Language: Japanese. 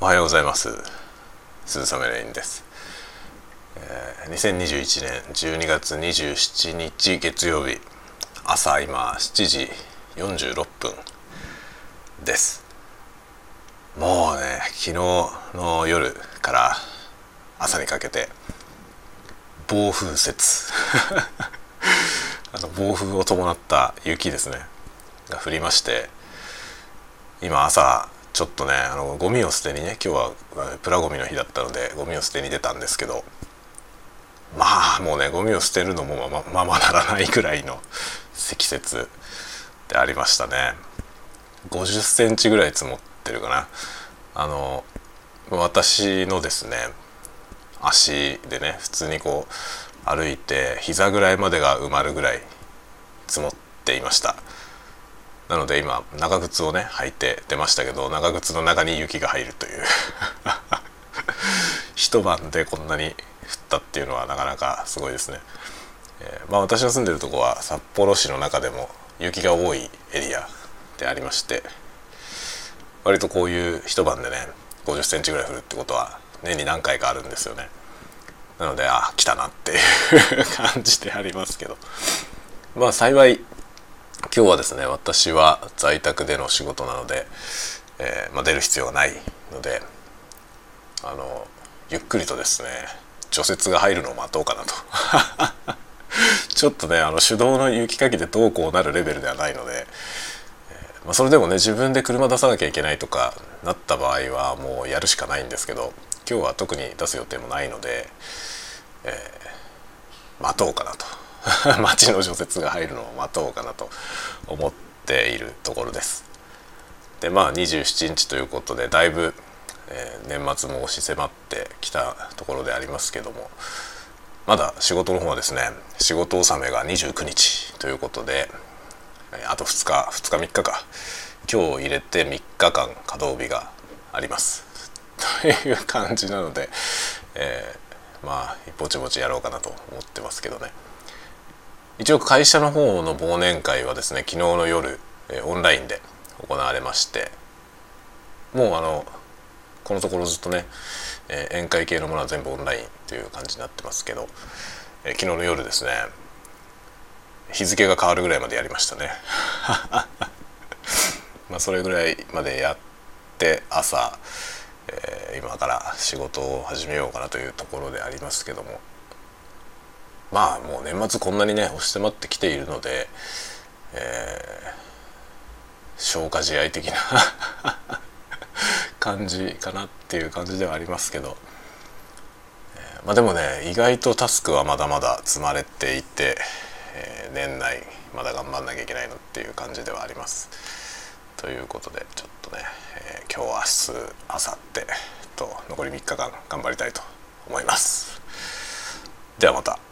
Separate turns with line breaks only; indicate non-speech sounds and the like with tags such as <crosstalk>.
おはようございます。鈴雨レインです、えー、2021年12月27日月曜日朝今7時46分です。もうね昨日の夜から朝にかけて暴風雪。<laughs> あの暴風を伴った雪ですねが降りまして今朝ちょっとねあのゴミを捨てにね今日はプラゴミの日だったのでゴミを捨てに出たんですけどまあもうねゴミを捨てるのもままままならないぐらいの積雪でありましたね。50センチぐらい積もってるかな。あの私のですね足でね普通にこう歩いて膝ぐらいまでが埋まるぐらい積もっていました。なので今長靴をね履いて出ましたけど長靴の中に雪が入るという。<laughs> 一晩でこんなに降ったっていうのはなかなかすごいですね、えー、まあ私の住んでるとこは札幌市の中でも雪が多いエリアでありまして割とこういう一晩でね50センチぐらい降るってことは年に何回かあるんですよね。なのであ来たなっていう <laughs> 感じでありますけど。まあ幸い今日はですね私は在宅での仕事なので、えー、まあ、出る必要がないのであのゆっくりとですね除雪が入るのを待とうかなと <laughs> ちょっとねあの手動の雪かきでどうこうなるレベルではないので、えー、まあ、それでもね自分で車出さなきゃいけないとかなった場合はもうやるしかないんですけど今日は特に出す予定もないので、えー、待とうかなと。<laughs> 町の除雪が入るのを待とうかなと思っているところです。でまあ27日ということでだいぶ、えー、年末も押し迫ってきたところでありますけどもまだ仕事の方はですね仕事納めが29日ということであと2日2日3日か今日入れて3日間稼働日があります。<laughs> という感じなので、えー、まあぼちぼちやろうかなと思ってますけどね。一応会社の方の忘年会はですね昨日の夜、オンラインで行われましてもうあのこのところずっとね、え宴会系のものは全部オンラインという感じになってますけど、え昨日の夜ですね日付が変わるぐらいまでやりましたね。<laughs> まあそれぐらいまでやって朝、え、今から仕事を始めようかなというところでありますけども。まあもう年末こんなにね押し迫ってきているので、えー、消化試合的な <laughs> 感じかなっていう感じではありますけど、えー、まあでもね意外とタスクはまだまだ積まれていて、えー、年内まだ頑張んなきゃいけないのっていう感じではあります。ということでちょっとね、えー、今日明日明後日と残り3日間頑張りたいと思います。ではまた。